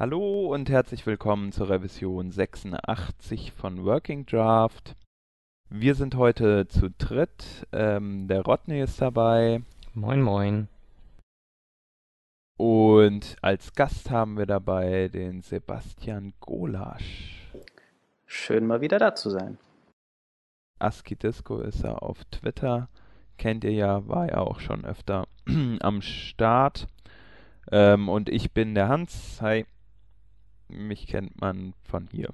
Hallo und herzlich willkommen zur Revision 86 von Working Draft. Wir sind heute zu dritt. Ähm, der Rodney ist dabei. Moin, moin. Und als Gast haben wir dabei den Sebastian Golasch. Schön mal wieder da zu sein. ASCII Disco ist er auf Twitter. Kennt ihr ja, war ja auch schon öfter am Start. Ähm, und ich bin der Hans. Hi. Mich kennt man von hier.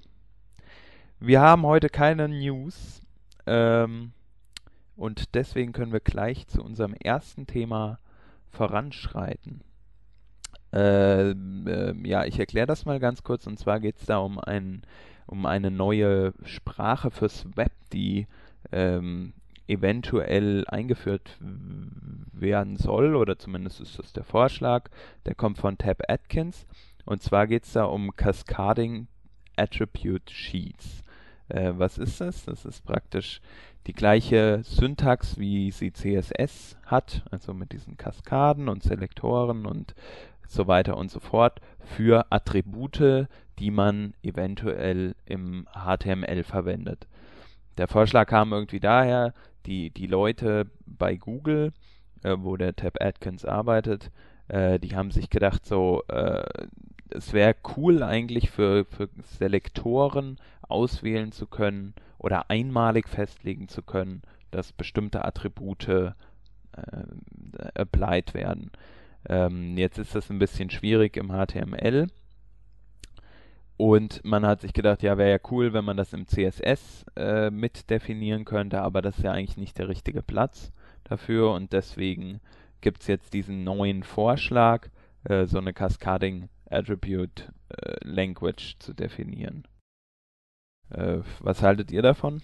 Wir haben heute keine News. Ähm, und deswegen können wir gleich zu unserem ersten Thema voranschreiten. Äh, äh, ja, ich erkläre das mal ganz kurz. Und zwar geht es da um, ein, um eine neue Sprache fürs Web, die ähm, eventuell eingeführt werden soll, oder zumindest ist das der Vorschlag. Der kommt von Tab Atkins. Und zwar geht es da um Cascading Attribute Sheets. Äh, was ist das? Das ist praktisch die gleiche Syntax, wie sie CSS hat, also mit diesen Kaskaden und Selektoren und so weiter und so fort, für Attribute, die man eventuell im HTML verwendet. Der Vorschlag kam irgendwie daher, die, die Leute bei Google, äh, wo der Tab Atkins arbeitet, äh, die haben sich gedacht, so, äh, es wäre cool eigentlich für, für Selektoren auswählen zu können oder einmalig festlegen zu können, dass bestimmte Attribute äh, applied werden. Ähm, jetzt ist das ein bisschen schwierig im HTML. Und man hat sich gedacht, ja, wäre ja cool, wenn man das im CSS äh, mit definieren könnte, aber das ist ja eigentlich nicht der richtige Platz dafür und deswegen gibt es jetzt diesen neuen Vorschlag, äh, so eine Cascading Attribute äh, Language zu definieren. Äh, was haltet ihr davon?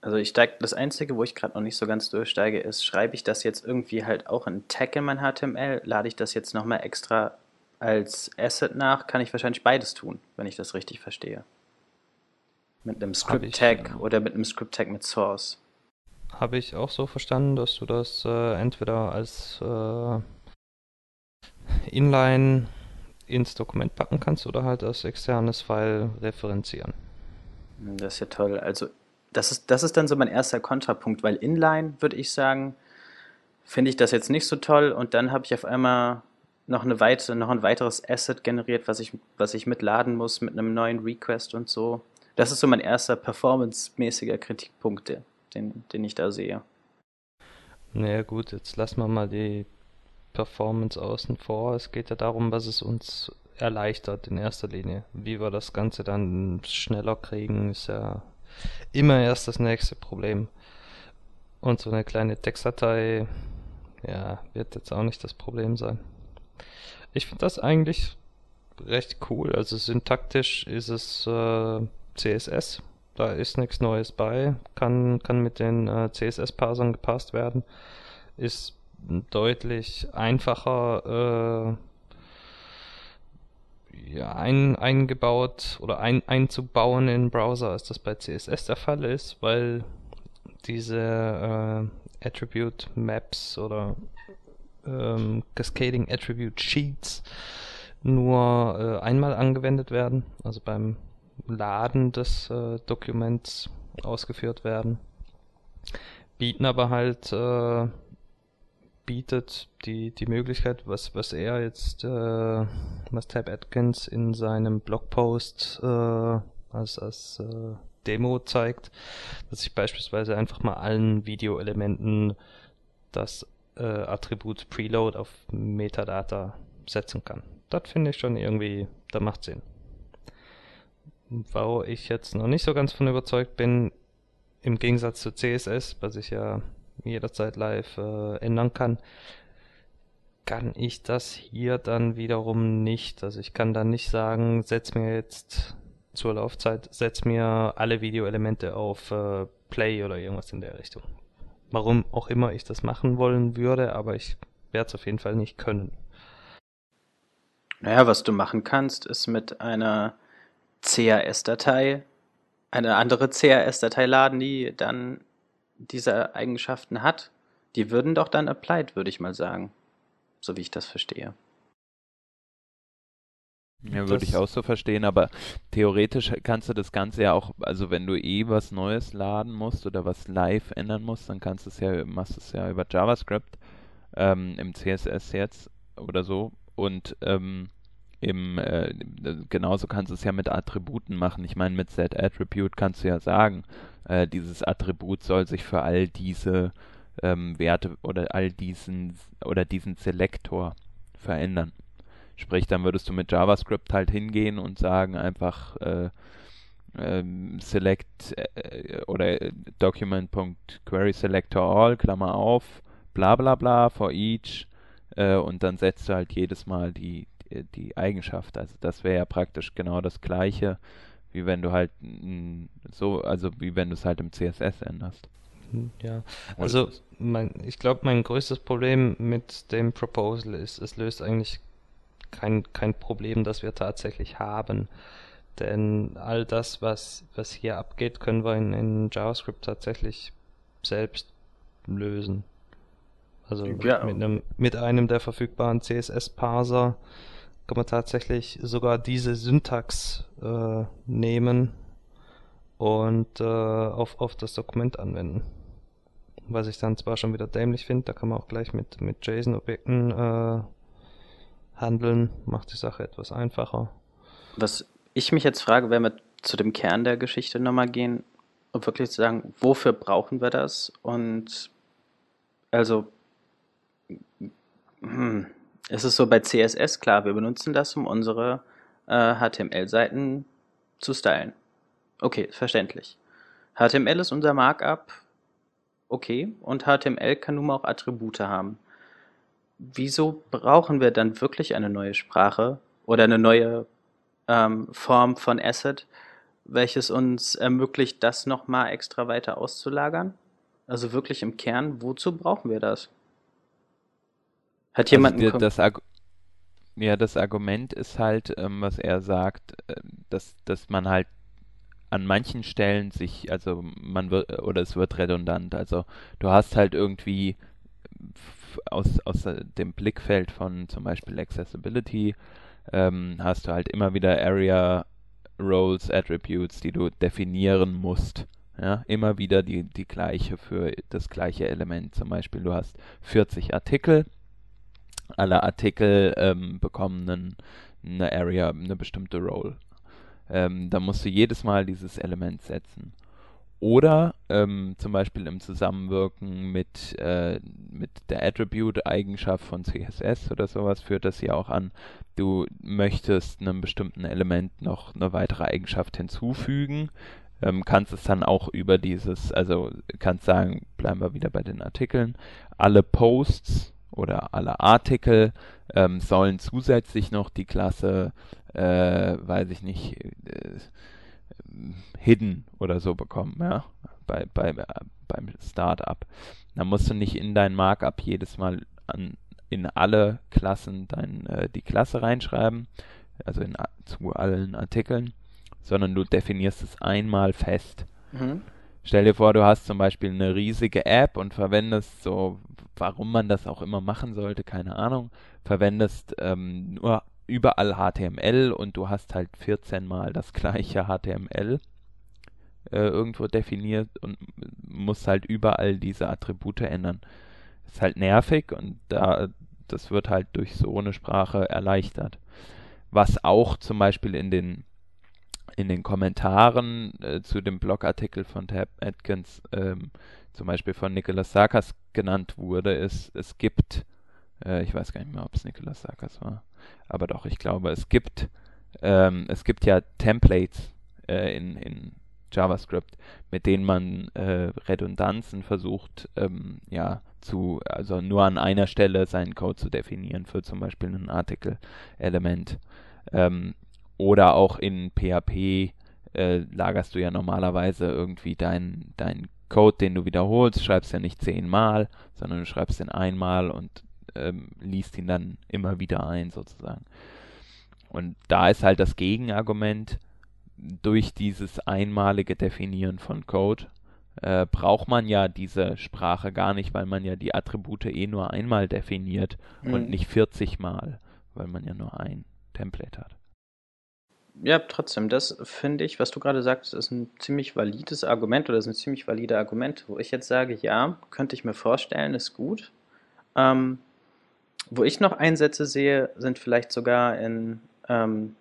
Also ich steige, das Einzige, wo ich gerade noch nicht so ganz durchsteige, ist, schreibe ich das jetzt irgendwie halt auch in Tag in mein HTML, lade ich das jetzt nochmal extra als Asset nach, kann ich wahrscheinlich beides tun, wenn ich das richtig verstehe. Mit einem Script-Tag ja. oder mit einem Script-Tag mit Source. Habe ich auch so verstanden, dass du das äh, entweder als äh, Inline ins Dokument packen kannst oder halt als externes File referenzieren. Das ist ja toll. Also das ist, das ist dann so mein erster Kontrapunkt, weil Inline, würde ich sagen, finde ich das jetzt nicht so toll und dann habe ich auf einmal noch, eine weite, noch ein weiteres Asset generiert, was ich, was ich mitladen muss mit einem neuen Request und so. Das ist so mein erster performancemäßiger Kritikpunkt, den, den ich da sehe. Naja gut, jetzt lassen wir mal die Performance außen vor. Es geht ja darum, was es uns erleichtert in erster Linie. Wie wir das Ganze dann schneller kriegen, ist ja immer erst das nächste Problem. Und so eine kleine Textdatei, ja, wird jetzt auch nicht das Problem sein. Ich finde das eigentlich recht cool. Also syntaktisch ist es äh, CSS. Da ist nichts Neues bei. Kann, kann mit den äh, CSS-Parsern gepasst werden. Ist deutlich einfacher äh, ja, ein, eingebaut oder ein, einzubauen in Browser, als das bei CSS der Fall ist, weil diese äh, Attribute Maps oder ähm, Cascading Attribute Sheets nur äh, einmal angewendet werden, also beim Laden des äh, Dokuments ausgeführt werden, bieten aber halt äh, bietet die, die Möglichkeit, was, was er jetzt, äh, was Tab Atkins in seinem Blogpost äh, als, als äh, Demo zeigt, dass ich beispielsweise einfach mal allen Videoelementen das äh, Attribut Preload auf Metadata setzen kann. Das finde ich schon irgendwie, da macht Sinn. Wo ich jetzt noch nicht so ganz von überzeugt bin, im Gegensatz zu CSS, was ich ja jederzeit live äh, ändern kann, kann ich das hier dann wiederum nicht. Also ich kann dann nicht sagen, setz mir jetzt zur Laufzeit, setz mir alle Videoelemente auf äh, Play oder irgendwas in der Richtung. Warum auch immer ich das machen wollen würde, aber ich werde es auf jeden Fall nicht können. Naja, was du machen kannst, ist mit einer CAS-Datei eine andere CAS-Datei laden, die dann diese Eigenschaften hat, die würden doch dann applied, würde ich mal sagen. So wie ich das verstehe. Ja, würde ich auch so verstehen, aber theoretisch kannst du das Ganze ja auch, also wenn du eh was Neues laden musst oder was live ändern musst, dann kannst du es ja, machst du es ja über JavaScript ähm, im CSS jetzt oder so und ähm, im, äh, genauso kannst du es ja mit Attributen machen. Ich meine, mit set-attribute kannst du ja sagen, äh, dieses Attribut soll sich für all diese ähm, Werte oder all diesen oder diesen Selektor verändern. Sprich, dann würdest du mit JavaScript halt hingehen und sagen einfach äh, ähm, select äh, oder document.querySelectorAll, Klammer auf, bla bla bla for each äh, und dann setzt du halt jedes Mal die, die, die Eigenschaft. Also das wäre ja praktisch genau das gleiche, wie wenn du halt so, also wie wenn du es halt im CSS änderst. Hm, ja, also mein, ich glaube, mein größtes Problem mit dem Proposal ist, es löst eigentlich kein, kein Problem, das wir tatsächlich haben. Denn all das, was, was hier abgeht, können wir in, in JavaScript tatsächlich selbst lösen. Also ja. mit, einem, mit einem der verfügbaren CSS-Parser kann man tatsächlich sogar diese Syntax äh, nehmen und äh, auf, auf das Dokument anwenden. Was ich dann zwar schon wieder dämlich finde, da kann man auch gleich mit, mit JSON-Objekten äh, handeln, macht die Sache etwas einfacher. Was ich mich jetzt frage, wenn wir zu dem Kern der Geschichte nochmal gehen und wirklich zu sagen, wofür brauchen wir das? Und also hm, es ist so bei CSS klar, wir benutzen das, um unsere äh, HTML-Seiten zu stylen. Okay, verständlich. HTML ist unser Markup, okay, und HTML kann nun mal auch Attribute haben. Wieso brauchen wir dann wirklich eine neue Sprache oder eine neue ähm, Form von Asset, welches uns ermöglicht, das nochmal extra weiter auszulagern? Also wirklich im Kern, wozu brauchen wir das? Hat jemand also das ja, das Argument ist halt, ähm, was er sagt, äh, dass, dass man halt an manchen Stellen sich, also man wird, oder es wird redundant. Also du hast halt irgendwie aus, aus dem Blickfeld von zum Beispiel Accessibility ähm, hast du halt immer wieder Area Roles, Attributes, die du definieren musst. Ja, immer wieder die, die gleiche für das gleiche Element. Zum Beispiel, du hast 40 Artikel alle Artikel ähm, bekommen einen, eine Area, eine bestimmte Role. Ähm, da musst du jedes Mal dieses Element setzen. Oder ähm, zum Beispiel im Zusammenwirken mit, äh, mit der Attribute-Eigenschaft von CSS oder sowas führt das ja auch an, du möchtest einem bestimmten Element noch eine weitere Eigenschaft hinzufügen, ähm, kannst es dann auch über dieses, also kannst sagen, bleiben wir wieder bei den Artikeln, alle Posts oder alle Artikel ähm, sollen zusätzlich noch die Klasse, äh, weiß ich nicht, äh, Hidden oder so bekommen, ja, bei, bei, äh, beim Startup. Da musst du nicht in dein Markup jedes Mal an, in alle Klassen dein, äh, die Klasse reinschreiben, also in, zu allen Artikeln, sondern du definierst es einmal fest. Mhm. Stell dir vor, du hast zum Beispiel eine riesige App und verwendest so, warum man das auch immer machen sollte, keine Ahnung, verwendest ähm, nur überall HTML und du hast halt 14 mal das gleiche HTML äh, irgendwo definiert und musst halt überall diese Attribute ändern. Ist halt nervig und da, das wird halt durch so eine Sprache erleichtert. Was auch zum Beispiel in den in den Kommentaren äh, zu dem Blogartikel von Tab Atkins, ähm, zum Beispiel von Nicholas Sarkas genannt wurde, ist, es gibt, äh, ich weiß gar nicht mehr, ob es Nicholas Sarkas war, aber doch, ich glaube, es gibt, ähm, es gibt ja Templates äh, in, in JavaScript, mit denen man äh, Redundanzen versucht, ähm, ja, zu, also nur an einer Stelle seinen Code zu definieren für zum Beispiel ein Artikel-Element. Ähm, oder auch in PHP äh, lagerst du ja normalerweise irgendwie deinen dein Code, den du wiederholst, schreibst ja nicht zehnmal, sondern du schreibst ihn einmal und ähm, liest ihn dann immer wieder ein, sozusagen. Und da ist halt das Gegenargument, durch dieses einmalige Definieren von Code äh, braucht man ja diese Sprache gar nicht, weil man ja die Attribute eh nur einmal definiert mhm. und nicht 40 Mal, weil man ja nur ein Template hat. Ja, trotzdem, das finde ich, was du gerade sagst, ist ein ziemlich valides Argument oder ist ein ziemlich valide Argument, wo ich jetzt sage, ja, könnte ich mir vorstellen, ist gut. Ähm, wo ich noch Einsätze sehe, sind vielleicht sogar in ähm,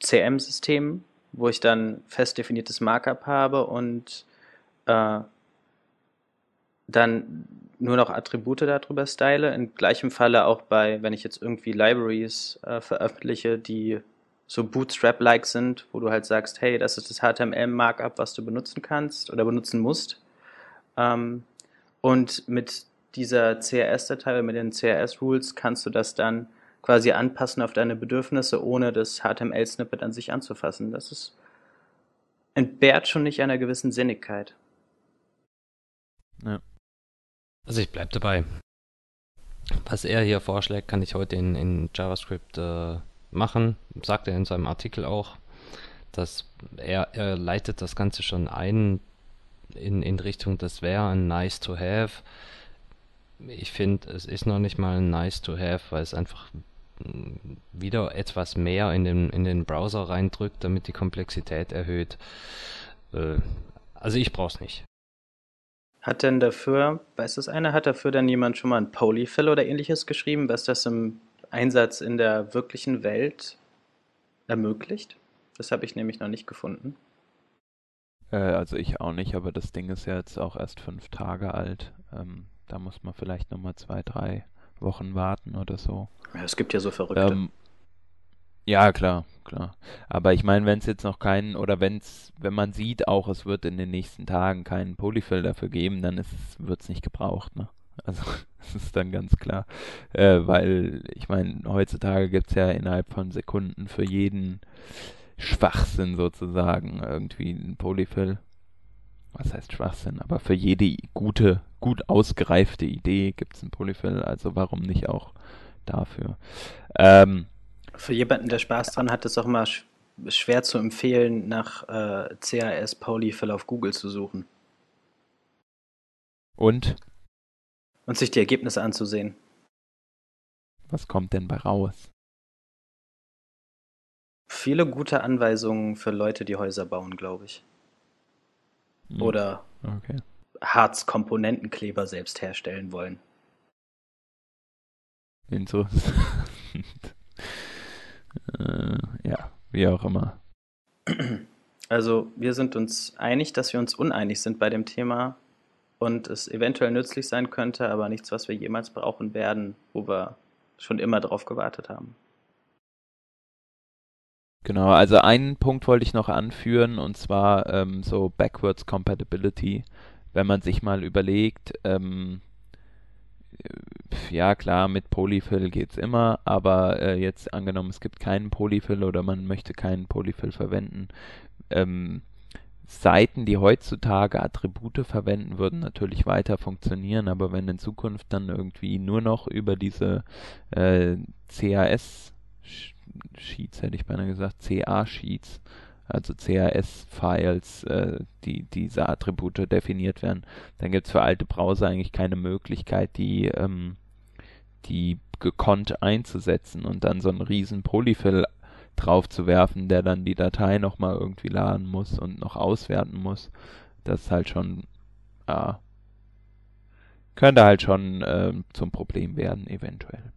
CM-Systemen, wo ich dann fest definiertes Markup habe und äh, dann nur noch Attribute darüber style. In gleichem Falle auch bei, wenn ich jetzt irgendwie Libraries äh, veröffentliche, die so Bootstrap-like sind, wo du halt sagst, hey, das ist das HTML-Markup, was du benutzen kannst oder benutzen musst. Ähm, und mit dieser CRS-Datei, mit den CRS-Rules kannst du das dann quasi anpassen auf deine Bedürfnisse, ohne das HTML-Snippet an sich anzufassen. Das ist entbehrt schon nicht einer gewissen Sinnigkeit. Ja. Also ich bleib dabei. Was er hier vorschlägt, kann ich heute in, in JavaScript äh, machen. Sagt er in seinem Artikel auch, dass er, er leitet das Ganze schon ein in, in Richtung, das wäre ein nice to have ich finde, es ist noch nicht mal nice to have, weil es einfach wieder etwas mehr in den, in den Browser reindrückt, damit die Komplexität erhöht. Äh, also ich brauche es nicht. Hat denn dafür, weiß das einer, hat dafür dann jemand schon mal ein Polyfill oder ähnliches geschrieben, was das im Einsatz in der wirklichen Welt ermöglicht? Das habe ich nämlich noch nicht gefunden. Äh, also ich auch nicht, aber das Ding ist ja jetzt auch erst fünf Tage alt. Ähm, da muss man vielleicht nochmal zwei, drei Wochen warten oder so. Ja, es gibt ja so Verrückte. Ähm, ja, klar, klar. Aber ich meine, wenn es jetzt noch keinen, oder wenn's, wenn man sieht auch, es wird in den nächsten Tagen keinen Polyfill dafür geben, dann wird es nicht gebraucht, ne? Also das ist dann ganz klar. Äh, weil, ich meine, heutzutage gibt es ja innerhalb von Sekunden für jeden Schwachsinn sozusagen irgendwie einen Polyfill was heißt Schwachsinn, aber für jede gute, gut ausgereifte Idee gibt es ein Polyfill, also warum nicht auch dafür? Ähm, für jemanden, der Spaß dran hat, ist es auch immer sch schwer zu empfehlen, nach äh, CAS Polyfill auf Google zu suchen. Und? Und sich die Ergebnisse anzusehen. Was kommt denn bei raus? Viele gute Anweisungen für Leute, die Häuser bauen, glaube ich. Hm. Oder okay. Harzkomponentenkleber selbst herstellen wollen. Interessant. äh, ja, wie auch immer. Also wir sind uns einig, dass wir uns uneinig sind bei dem Thema und es eventuell nützlich sein könnte, aber nichts, was wir jemals brauchen werden, wo wir schon immer drauf gewartet haben. Genau, also einen Punkt wollte ich noch anführen und zwar ähm, so Backwards Compatibility. Wenn man sich mal überlegt, ähm, ja klar, mit Polyfill geht's immer, aber äh, jetzt angenommen, es gibt keinen Polyfill oder man möchte keinen Polyfill verwenden, ähm, Seiten, die heutzutage Attribute verwenden, würden natürlich weiter funktionieren, aber wenn in Zukunft dann irgendwie nur noch über diese äh, CAS Sheets, hätte ich beinahe gesagt, CA-Sheets, also CAS-Files, äh, die diese Attribute definiert werden, dann gibt es für alte Browser eigentlich keine Möglichkeit, die, ähm, die gekonnt einzusetzen und dann so einen riesen Polyfill drauf zu werfen, der dann die Datei nochmal irgendwie laden muss und noch auswerten muss. Das ist halt schon, ja, könnte halt schon äh, zum Problem werden, eventuell.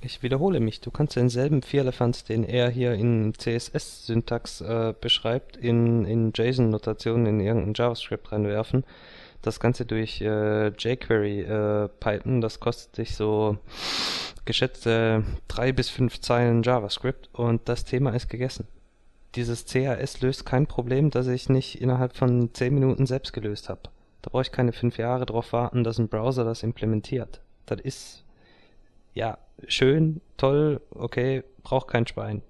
Ich wiederhole mich, du kannst denselben Vierlefanz, den er hier in CSS-Syntax äh, beschreibt, in, in JSON-Notation in irgendein JavaScript reinwerfen. Das Ganze durch äh, jQuery äh, pipen, das kostet dich so geschätzte drei bis fünf Zeilen JavaScript und das Thema ist gegessen. Dieses CAS löst kein Problem, das ich nicht innerhalb von zehn Minuten selbst gelöst habe. Da brauche ich keine fünf Jahre drauf warten, dass ein Browser das implementiert. Das ist ja schön, toll, okay, braucht kein Schwein.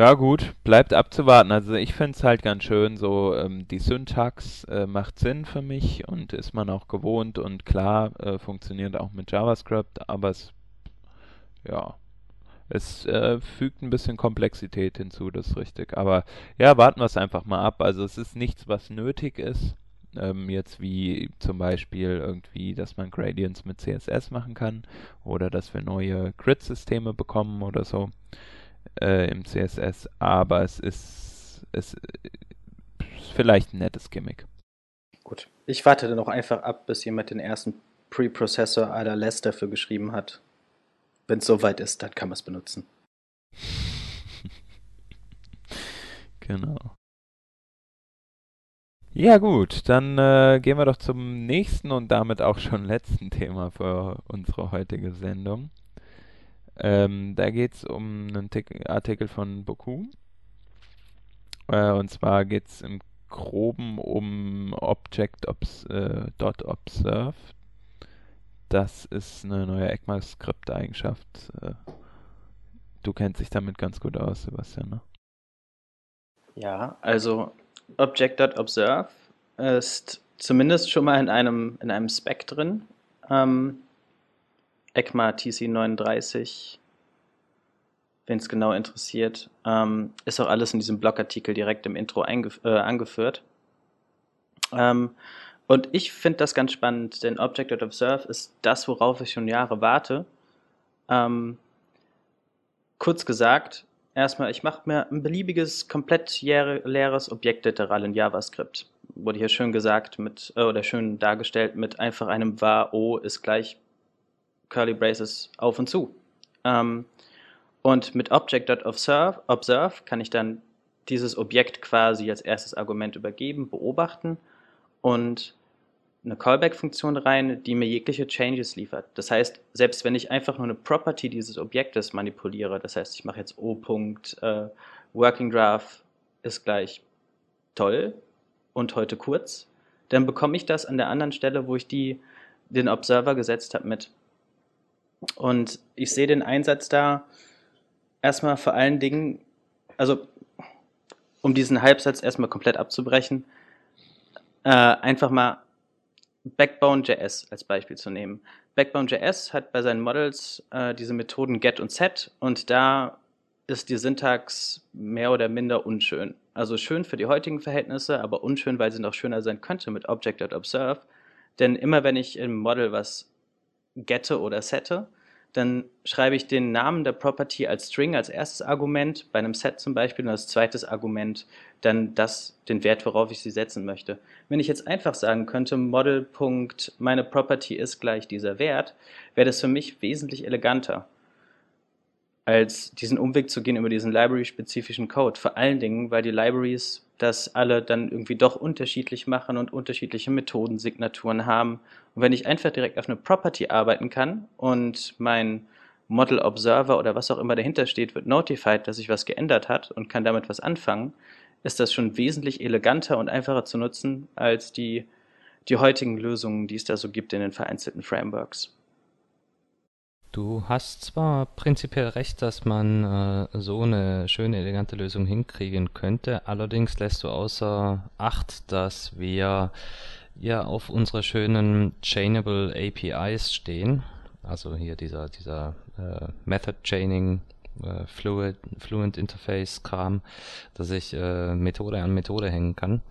Ja gut, bleibt abzuwarten. Also ich finde es halt ganz schön, so ähm, die Syntax äh, macht Sinn für mich und ist man auch gewohnt und klar, äh, funktioniert auch mit JavaScript, aber es, ja, es äh, fügt ein bisschen Komplexität hinzu, das ist richtig. Aber ja, warten wir es einfach mal ab. Also es ist nichts, was nötig ist. Ähm, jetzt wie zum Beispiel irgendwie, dass man Gradients mit CSS machen kann oder dass wir neue Grid-Systeme bekommen oder so. Äh, im CSS, aber es ist, es ist vielleicht ein nettes Gimmick. Gut. Ich warte dann noch einfach ab, bis jemand den ersten Preprocessor à la Less dafür geschrieben hat. Wenn es soweit ist, dann kann man es benutzen. genau. Ja gut, dann äh, gehen wir doch zum nächsten und damit auch schon letzten Thema für unsere heutige Sendung. Ähm, da geht es um einen Artikel von Boku. Äh, und zwar geht es im Groben um Object Obs äh, .observe. Das ist eine neue ECMAScript-Eigenschaft. Äh, du kennst dich damit ganz gut aus, Sebastian, ne? Ja, also Object.observe ist zumindest schon mal in einem, in einem Spec drin. Ähm, ECMA TC39, wenn es genau interessiert. Ähm, ist auch alles in diesem Blogartikel direkt im Intro äh, angeführt. Ähm, und ich finde das ganz spannend, denn Object.observe ist das, worauf ich schon Jahre warte. Ähm, kurz gesagt, Erstmal, ich mache mir ein beliebiges, komplett leeres Objektliteral in JavaScript. Wurde hier schön gesagt mit, äh, oder schön dargestellt mit einfach einem var o ist gleich Curly Braces auf und zu. Ähm, und mit Object.observe observe kann ich dann dieses Objekt quasi als erstes Argument übergeben, beobachten und eine Callback-Funktion rein, die mir jegliche Changes liefert. Das heißt, selbst wenn ich einfach nur eine Property dieses Objektes manipuliere, das heißt, ich mache jetzt O. Äh, Working Graph ist gleich toll und heute kurz, dann bekomme ich das an der anderen Stelle, wo ich die, den Observer gesetzt habe, mit. Und ich sehe den Einsatz da erstmal vor allen Dingen, also um diesen Halbsatz erstmal komplett abzubrechen, äh, einfach mal Backbone.js als Beispiel zu nehmen. Backbone.js hat bei seinen Models äh, diese Methoden get und set und da ist die Syntax mehr oder minder unschön. Also schön für die heutigen Verhältnisse, aber unschön, weil sie noch schöner sein könnte mit Object.observe. Denn immer wenn ich im Model was gette oder sette, dann schreibe ich den Namen der Property als String als erstes Argument, bei einem Set zum Beispiel, und als zweites Argument dann das, den Wert, worauf ich sie setzen möchte. Wenn ich jetzt einfach sagen könnte, Model. Property ist gleich dieser Wert, wäre das für mich wesentlich eleganter, als diesen Umweg zu gehen über diesen Library-spezifischen Code. Vor allen Dingen, weil die Libraries das alle dann irgendwie doch unterschiedlich machen und unterschiedliche Methodensignaturen haben. Und wenn ich einfach direkt auf eine Property arbeiten kann und mein Model Observer oder was auch immer dahinter steht, wird notified, dass sich was geändert hat und kann damit was anfangen, ist das schon wesentlich eleganter und einfacher zu nutzen als die, die heutigen Lösungen, die es da so gibt in den vereinzelten Frameworks. Du hast zwar prinzipiell recht, dass man äh, so eine schöne, elegante Lösung hinkriegen könnte, allerdings lässt du außer Acht, dass wir ja auf unsere schönen Chainable APIs stehen. Also hier dieser, dieser äh, Method Chaining, äh, Fluid, Fluent Interface Kram, dass ich äh, Methode an Methode hängen kann.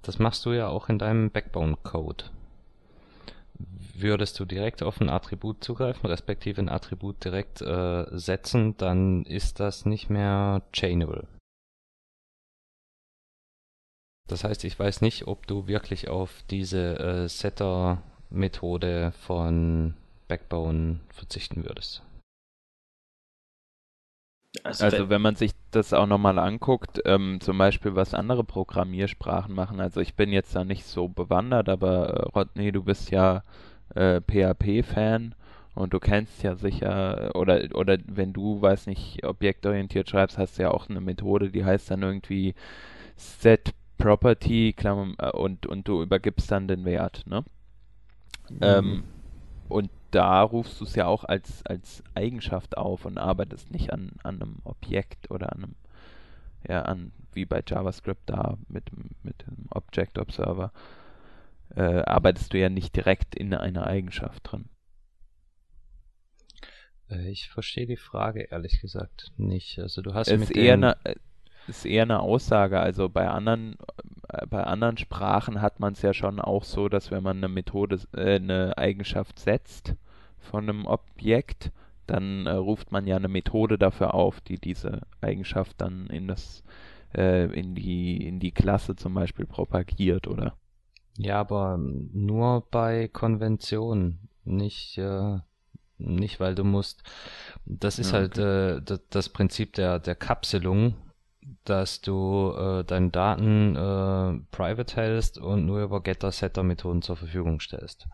Das machst du ja auch in deinem Backbone Code würdest du direkt auf ein Attribut zugreifen, respektive ein Attribut direkt äh, setzen, dann ist das nicht mehr chainable. Das heißt, ich weiß nicht, ob du wirklich auf diese äh, Setter-Methode von Backbone verzichten würdest. Also, also wenn man sich das auch nochmal anguckt, ähm, zum Beispiel was andere Programmiersprachen machen, also ich bin jetzt da nicht so bewandert, aber äh, Rodney, du bist ja äh, PHP-Fan und du kennst ja sicher, oder, oder wenn du, weiß nicht, objektorientiert schreibst, hast du ja auch eine Methode, die heißt dann irgendwie set property äh, und, und du übergibst dann den Wert, ne? Mhm. Ähm, und da rufst du es ja auch als, als Eigenschaft auf und arbeitest nicht an, an einem Objekt oder an einem, ja, an, wie bei JavaScript da mit, mit dem Object Observer äh, arbeitest du ja nicht direkt in einer Eigenschaft drin. Äh, ich verstehe die Frage ehrlich gesagt nicht. Also du hast es mit eher eine, äh, ist eher eine Aussage. Also bei anderen äh, bei anderen Sprachen hat man es ja schon auch so, dass wenn man eine Methode, äh, eine Eigenschaft setzt von einem Objekt, dann äh, ruft man ja eine Methode dafür auf, die diese Eigenschaft dann in das äh, in die in die Klasse zum Beispiel propagiert, oder? Ja, aber nur bei Konventionen, nicht äh, nicht weil du musst. Das ist ja, halt äh, das, das Prinzip der der Kapselung, dass du äh, deine Daten äh, private hältst und nur über Getter-Setter-Methoden zur Verfügung stellst.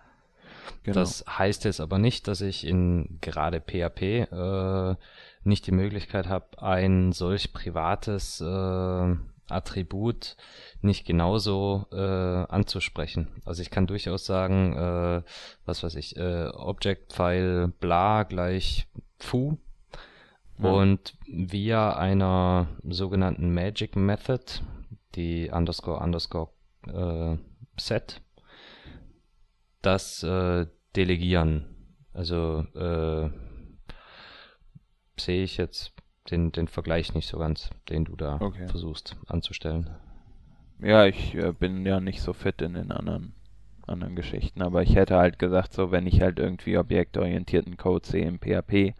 Genau. Das heißt jetzt aber nicht, dass ich in gerade PHP äh, nicht die Möglichkeit habe, ein solch privates äh, Attribut nicht genauso äh, anzusprechen. Also ich kann durchaus sagen, äh, was weiß ich, äh, Object File bla gleich foo ja. und via einer sogenannten Magic Method, die underscore underscore äh, set, das äh, delegieren. Also äh, sehe ich jetzt den, den Vergleich nicht so ganz, den du da okay. versuchst anzustellen. Ja, ich äh, bin ja nicht so fit in den anderen anderen Geschichten, aber ich hätte halt gesagt, so wenn ich halt irgendwie objektorientierten Code sehe im PHP, äh,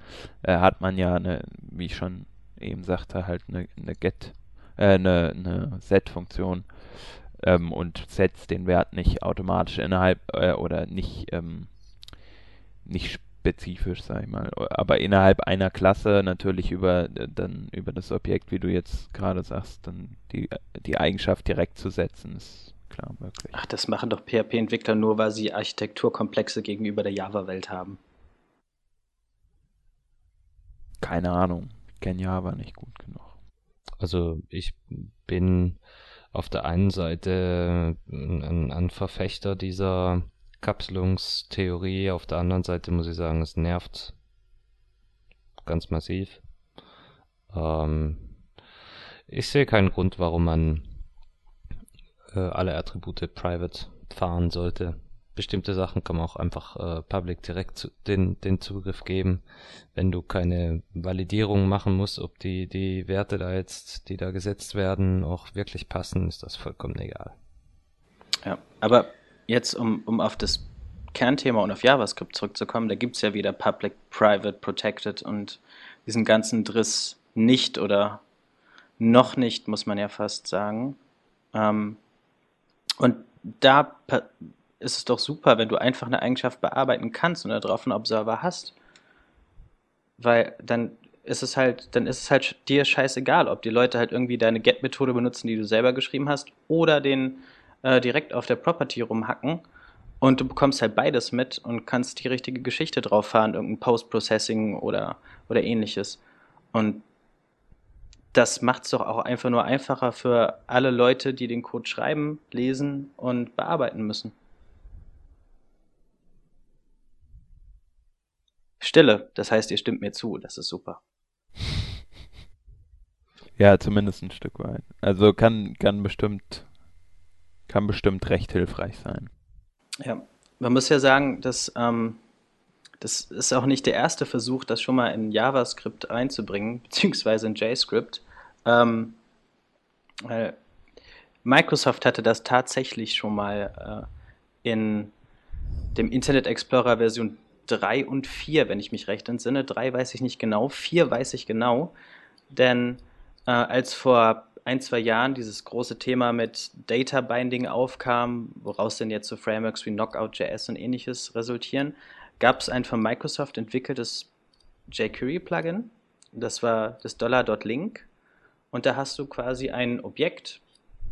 hat man ja eine, wie ich schon eben sagte, halt eine, eine Get, äh, eine, eine Set-Funktion ähm, und setzt den Wert nicht automatisch innerhalb äh, oder nicht ähm, nicht spezifisch, sag ich mal. Aber innerhalb einer Klasse natürlich über dann über das Objekt, wie du jetzt gerade sagst, dann die, die Eigenschaft direkt zu setzen, ist klar möglich. Ach, das machen doch PHP-Entwickler nur, weil sie Architekturkomplexe gegenüber der Java-Welt haben. Keine Ahnung. Ich kenne Java nicht gut genug. Also ich bin auf der einen Seite ein, ein Verfechter dieser Kapselungstheorie. Auf der anderen Seite muss ich sagen, es nervt ganz massiv. Ähm, ich sehe keinen Grund, warum man äh, alle Attribute private fahren sollte. Bestimmte Sachen kann man auch einfach äh, public direkt zu, den, den Zugriff geben, wenn du keine Validierung machen musst, ob die, die Werte da jetzt, die da gesetzt werden, auch wirklich passen, ist das vollkommen egal. Ja, aber jetzt, um, um auf das Kernthema und auf JavaScript zurückzukommen, da gibt es ja wieder Public, Private, Protected und diesen ganzen Driss nicht oder noch nicht, muss man ja fast sagen. Ähm, und da ist es doch super, wenn du einfach eine Eigenschaft bearbeiten kannst und darauf einen Observer hast. Weil dann ist es halt, dann ist es halt dir scheißegal, ob die Leute halt irgendwie deine Get-Methode benutzen, die du selber geschrieben hast, oder den äh, direkt auf der Property rumhacken und du bekommst halt beides mit und kannst die richtige Geschichte drauf fahren, irgendein Post-Processing oder, oder ähnliches. Und das macht es doch auch einfach nur einfacher für alle Leute, die den Code schreiben, lesen und bearbeiten müssen. Stille, das heißt, ihr stimmt mir zu, das ist super. Ja, zumindest ein Stück weit. Also kann, kann bestimmt kann bestimmt recht hilfreich sein. Ja, man muss ja sagen, dass ähm, das ist auch nicht der erste Versuch, das schon mal in JavaScript einzubringen, beziehungsweise in JScript. Ähm, äh, Microsoft hatte das tatsächlich schon mal äh, in dem Internet Explorer Version 3 und 4, wenn ich mich recht entsinne. 3 weiß ich nicht genau, 4 weiß ich genau. Denn äh, als vor ein, zwei Jahren dieses große Thema mit Data Binding aufkam, woraus denn jetzt so Frameworks wie Knockout.js und ähnliches resultieren, gab es ein von Microsoft entwickeltes jQuery-Plugin. Das war das $.link. Und da hast du quasi ein Objekt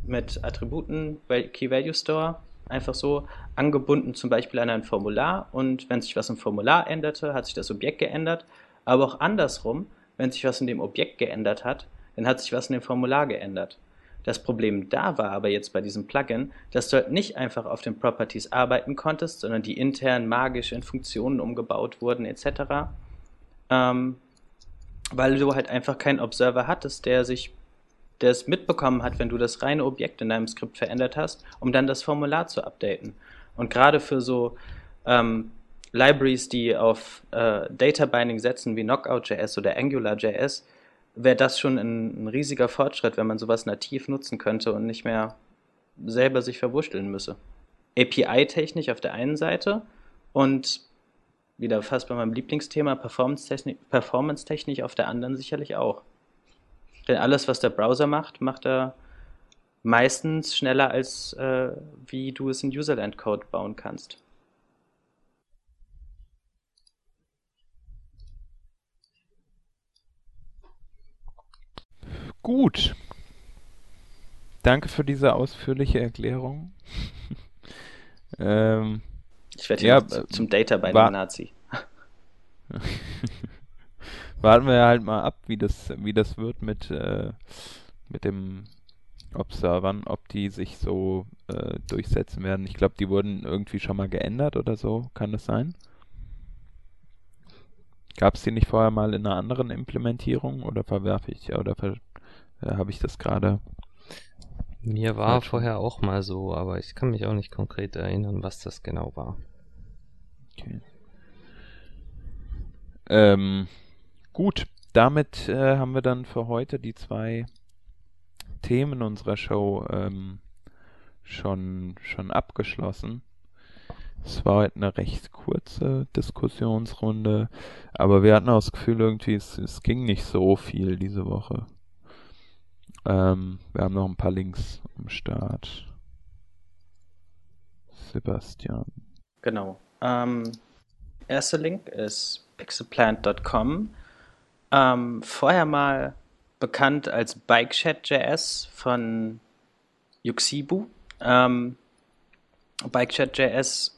mit Attributen, Key Value Store, einfach so angebunden zum Beispiel an ein Formular. Und wenn sich was im Formular änderte, hat sich das Objekt geändert. Aber auch andersrum, wenn sich was in dem Objekt geändert hat, dann hat sich was in dem Formular geändert. Das Problem da war aber jetzt bei diesem Plugin, dass du halt nicht einfach auf den Properties arbeiten konntest, sondern die intern magisch in Funktionen umgebaut wurden etc. Ähm, weil du halt einfach keinen Observer hattest, der sich der es mitbekommen hat, wenn du das reine Objekt in deinem Skript verändert hast, um dann das Formular zu updaten. Und gerade für so ähm, Libraries, die auf äh, Data Binding setzen wie Knockout.js oder AngularJS, wäre das schon ein, ein, riesiger Fortschritt, wenn man sowas nativ nutzen könnte und nicht mehr selber sich verwurschteln müsse. API-technisch auf der einen Seite und wieder fast bei meinem Lieblingsthema, Performance-technisch Performance auf der anderen sicherlich auch. Denn alles, was der Browser macht, macht er meistens schneller, als äh, wie du es in Userland-Code bauen kannst. Gut. Danke für diese ausführliche Erklärung. ähm, ich werde hier ja, äh, zum Data bei dem Nazi. Warten wir halt mal ab, wie das, wie das wird mit, äh, mit dem Observern, ob die sich so äh, durchsetzen werden. Ich glaube, die wurden irgendwie schon mal geändert oder so. Kann das sein? Gab es die nicht vorher mal in einer anderen Implementierung oder verwerfe ich oder ver äh, habe ich das gerade? Mir war vorher auch mal so, aber ich kann mich auch nicht konkret erinnern, was das genau war. Okay. Ähm, gut, damit äh, haben wir dann für heute die zwei Themen unserer Show ähm, schon, schon abgeschlossen. Es war heute eine recht kurze Diskussionsrunde, aber wir hatten auch das Gefühl, irgendwie, es, es ging nicht so viel diese Woche. Ähm, wir haben noch ein paar Links am Start. Sebastian. Genau. Ähm, erster Link ist pixelplant.com. Ähm, vorher mal bekannt als BikeChat.js von Yuxibu. Ähm, BikeChat.js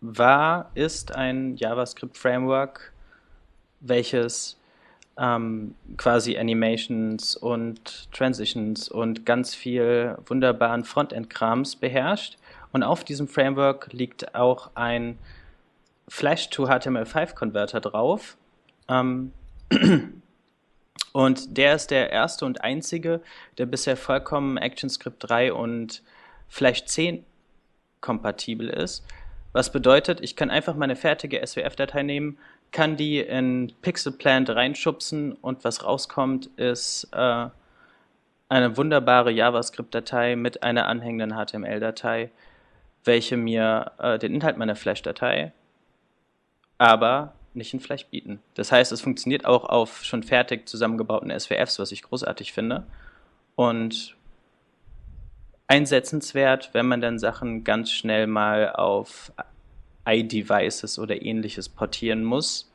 war, ist ein JavaScript-Framework, welches ähm, quasi Animations und Transitions und ganz viel wunderbaren Frontend-Krams beherrscht. Und auf diesem Framework liegt auch ein Flash to HTML5-Converter drauf. Ähm, und der ist der erste und einzige, der bisher vollkommen ActionScript 3 und Flash 10 kompatibel ist. Was bedeutet, ich kann einfach meine fertige SWF-Datei nehmen, kann die in Pixelplant reinschubsen und was rauskommt, ist äh, eine wunderbare JavaScript-Datei mit einer anhängenden HTML-Datei, welche mir äh, den Inhalt meiner Flash-Datei, aber nicht in Flash bieten. Das heißt, es funktioniert auch auf schon fertig zusammengebauten SWFs, was ich großartig finde. Und einsetzenswert, wenn man dann Sachen ganz schnell mal auf iDevices oder ähnliches portieren muss.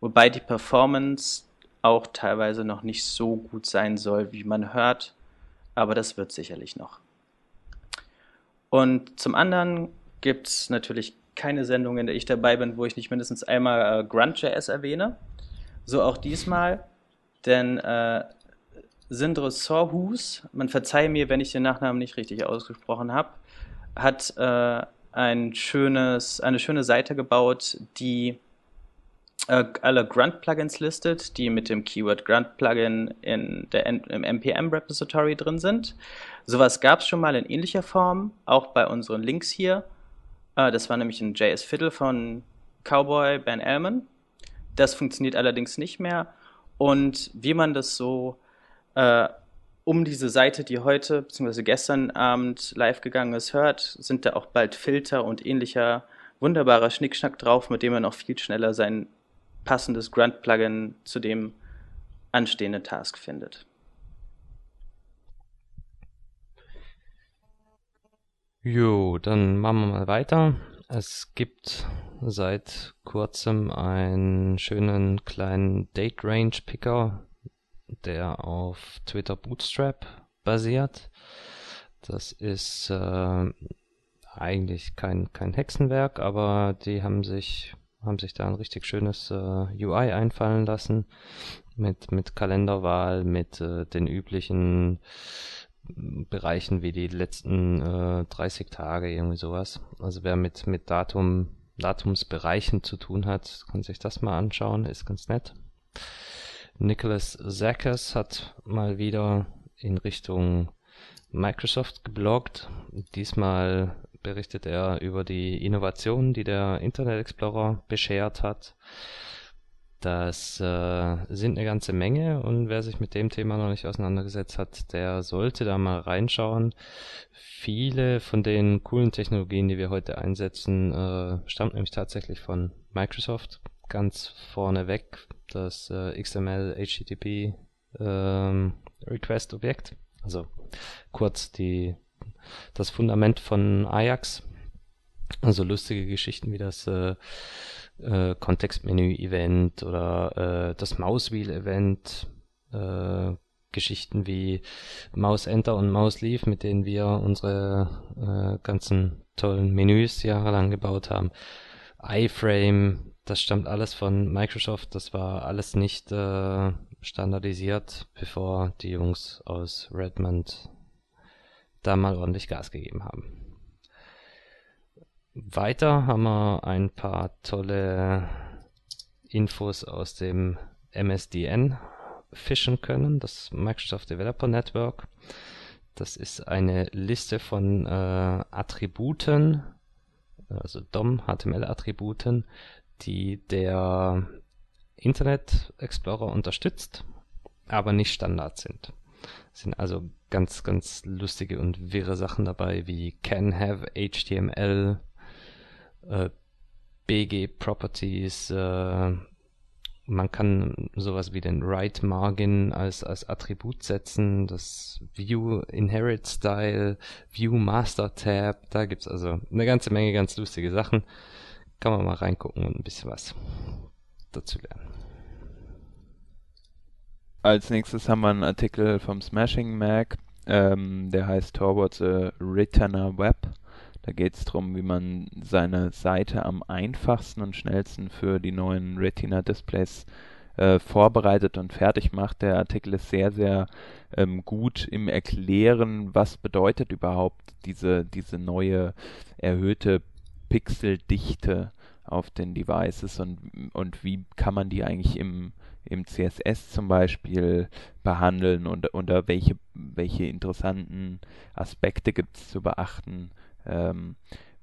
Wobei die Performance auch teilweise noch nicht so gut sein soll, wie man hört. Aber das wird sicherlich noch. Und zum anderen gibt es natürlich keine Sendung, in der ich dabei bin, wo ich nicht mindestens einmal äh, Grunt.js erwähne. So auch diesmal, denn äh, Sindre Sorhus, man verzeihe mir, wenn ich den Nachnamen nicht richtig ausgesprochen habe, hat äh, ein schönes, eine schöne Seite gebaut, die äh, alle Grunt-Plugins listet, die mit dem Keyword Grunt-Plugin im NPM-Repository drin sind. Sowas gab es schon mal in ähnlicher Form, auch bei unseren Links hier. Äh, das war nämlich ein JS Fiddle von Cowboy Ben Elman. Das funktioniert allerdings nicht mehr. Und wie man das so äh, um diese Seite, die heute bzw. gestern Abend live gegangen ist, hört, sind da auch bald Filter und ähnlicher wunderbarer Schnickschnack drauf, mit dem man auch viel schneller sein passendes Grunt-Plugin zu dem anstehenden Task findet. Jo, dann machen wir mal weiter. Es gibt seit kurzem einen schönen kleinen Date Range Picker, der auf Twitter Bootstrap basiert. Das ist äh, eigentlich kein, kein Hexenwerk, aber die haben sich, haben sich da ein richtig schönes äh, UI einfallen lassen. Mit, mit Kalenderwahl, mit äh, den üblichen Bereichen wie die letzten äh, 30 Tage, irgendwie sowas. Also wer mit, mit Datum, Datumsbereichen zu tun hat, kann sich das mal anschauen, ist ganz nett. Nicholas Zachas hat mal wieder in Richtung Microsoft gebloggt. Diesmal berichtet er über die Innovationen, die der Internet Explorer beschert hat. Das äh, sind eine ganze Menge und wer sich mit dem Thema noch nicht auseinandergesetzt hat, der sollte da mal reinschauen. Viele von den coolen Technologien, die wir heute einsetzen, äh, stammt nämlich tatsächlich von Microsoft. Ganz vorneweg das äh, XML HTTP ähm, Request Objekt. Also kurz die, das Fundament von Ajax. Also lustige Geschichten wie das äh, äh, Kontextmenü-Event oder äh, das Mauswheel-Event, äh, Geschichten wie Mouse Enter und Mouse Leave, mit denen wir unsere äh, ganzen tollen Menüs jahrelang gebaut haben. iFrame, das stammt alles von Microsoft, das war alles nicht äh, standardisiert, bevor die Jungs aus Redmond da mal ordentlich Gas gegeben haben. Weiter haben wir ein paar tolle Infos aus dem MSDN fischen können, das Microsoft Developer Network. Das ist eine Liste von äh, Attributen, also DOM, HTML-Attributen, die der Internet Explorer unterstützt, aber nicht Standard sind. Es sind also ganz, ganz lustige und wirre Sachen dabei wie can have HTML, äh, BG Properties, äh, man kann sowas wie den Write Margin als, als Attribut setzen, das View Inherit Style, View Master Tab, da gibt's also eine ganze Menge ganz lustige Sachen. Kann man mal reingucken und ein bisschen was dazu lernen. Als nächstes haben wir einen Artikel vom Smashing Mac, ähm, der heißt Towards a Returner Web. Da geht es darum, wie man seine Seite am einfachsten und schnellsten für die neuen Retina-Displays äh, vorbereitet und fertig macht. Der Artikel ist sehr, sehr ähm, gut im Erklären, was bedeutet überhaupt diese, diese neue erhöhte Pixeldichte auf den Devices und, und wie kann man die eigentlich im, im CSS zum Beispiel behandeln und unter welche, welche interessanten Aspekte gibt es zu beachten ähm,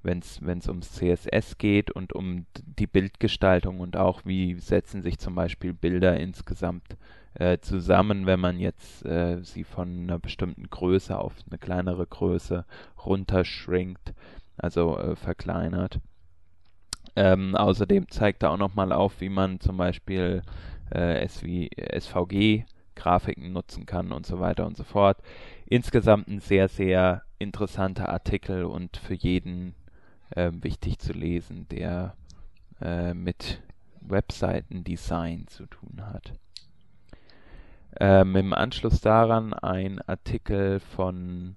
wenn es ums CSS geht und um die Bildgestaltung und auch wie setzen sich zum Beispiel Bilder insgesamt äh, zusammen, wenn man jetzt äh, sie von einer bestimmten Größe auf eine kleinere Größe runterschrinkt, also äh, verkleinert. Ähm, außerdem zeigt er auch nochmal auf, wie man zum Beispiel äh, SVG Grafiken nutzen kann und so weiter und so fort. Insgesamt ein sehr, sehr interessanter Artikel und für jeden äh, wichtig zu lesen, der äh, mit Webseitendesign zu tun hat. Ähm, Im Anschluss daran ein Artikel von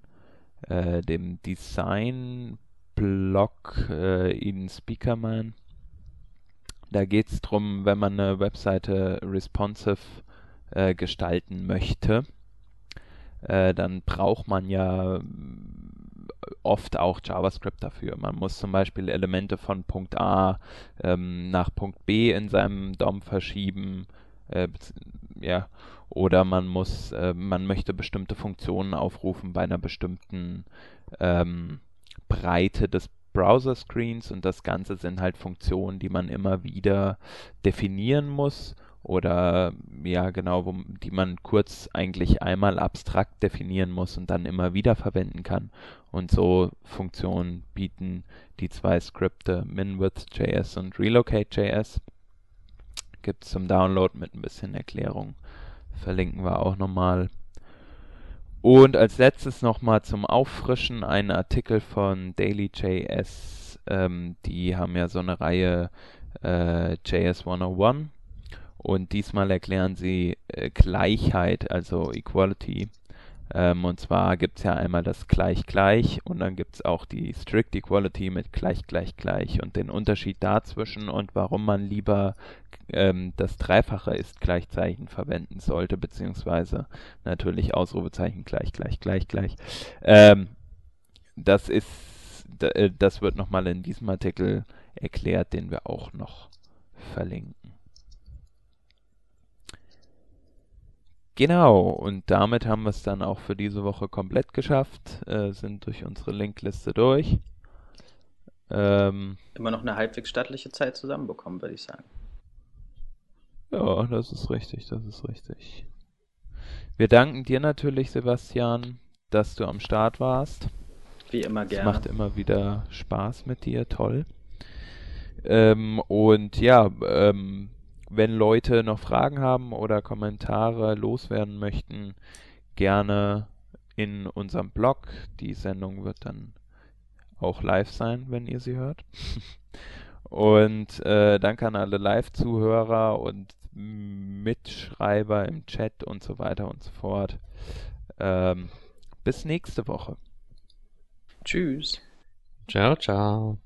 äh, dem Design-Blog äh, Eden Speakerman. Da geht es darum, wenn man eine Webseite responsive äh, gestalten möchte, äh, dann braucht man ja oft auch JavaScript dafür. Man muss zum Beispiel Elemente von Punkt A ähm, nach Punkt B in seinem DOM verschieben, äh, ja, oder man muss, äh, man möchte bestimmte Funktionen aufrufen bei einer bestimmten ähm, Breite des Browser-Screens und das Ganze sind halt Funktionen, die man immer wieder definieren muss oder ja genau, wo, die man kurz eigentlich einmal abstrakt definieren muss und dann immer wieder verwenden kann. Und so Funktionen bieten die zwei Skripte MinWidth.js und Relocate.js. Gibt es zum Download mit ein bisschen Erklärung. Verlinken wir auch nochmal. Und als letztes nochmal zum Auffrischen ein Artikel von Daily.js. Ähm, die haben ja so eine Reihe äh, JS 101 und diesmal erklären sie äh, Gleichheit, also Equality. Ähm, und zwar gibt es ja einmal das Gleich Gleich und dann gibt es auch die Strict Equality mit Gleich Gleich Gleich und den Unterschied dazwischen und warum man lieber ähm, das Dreifache ist Gleichzeichen verwenden sollte, beziehungsweise natürlich Ausrufezeichen Gleich Gleich Gleich Gleich. Ähm, das ist, äh, das wird nochmal in diesem Artikel erklärt, den wir auch noch verlinken. Genau, und damit haben wir es dann auch für diese Woche komplett geschafft, äh, sind durch unsere Linkliste durch. Ähm, Immer noch eine halbwegs stattliche Zeit zusammenbekommen, würde ich sagen. Ja, das ist richtig, das ist richtig. Wir danken dir natürlich, Sebastian, dass du am Start warst. Wie immer gerne. Es macht immer wieder Spaß mit dir, toll. Ähm, und ja, ähm, wenn Leute noch Fragen haben oder Kommentare loswerden möchten, gerne in unserem Blog. Die Sendung wird dann auch live sein, wenn ihr sie hört. und äh, danke an alle Live-Zuhörer und Mitschreiber im Chat und so weiter und so fort. Ähm, bis nächste Woche. Tschüss. Ciao, ciao.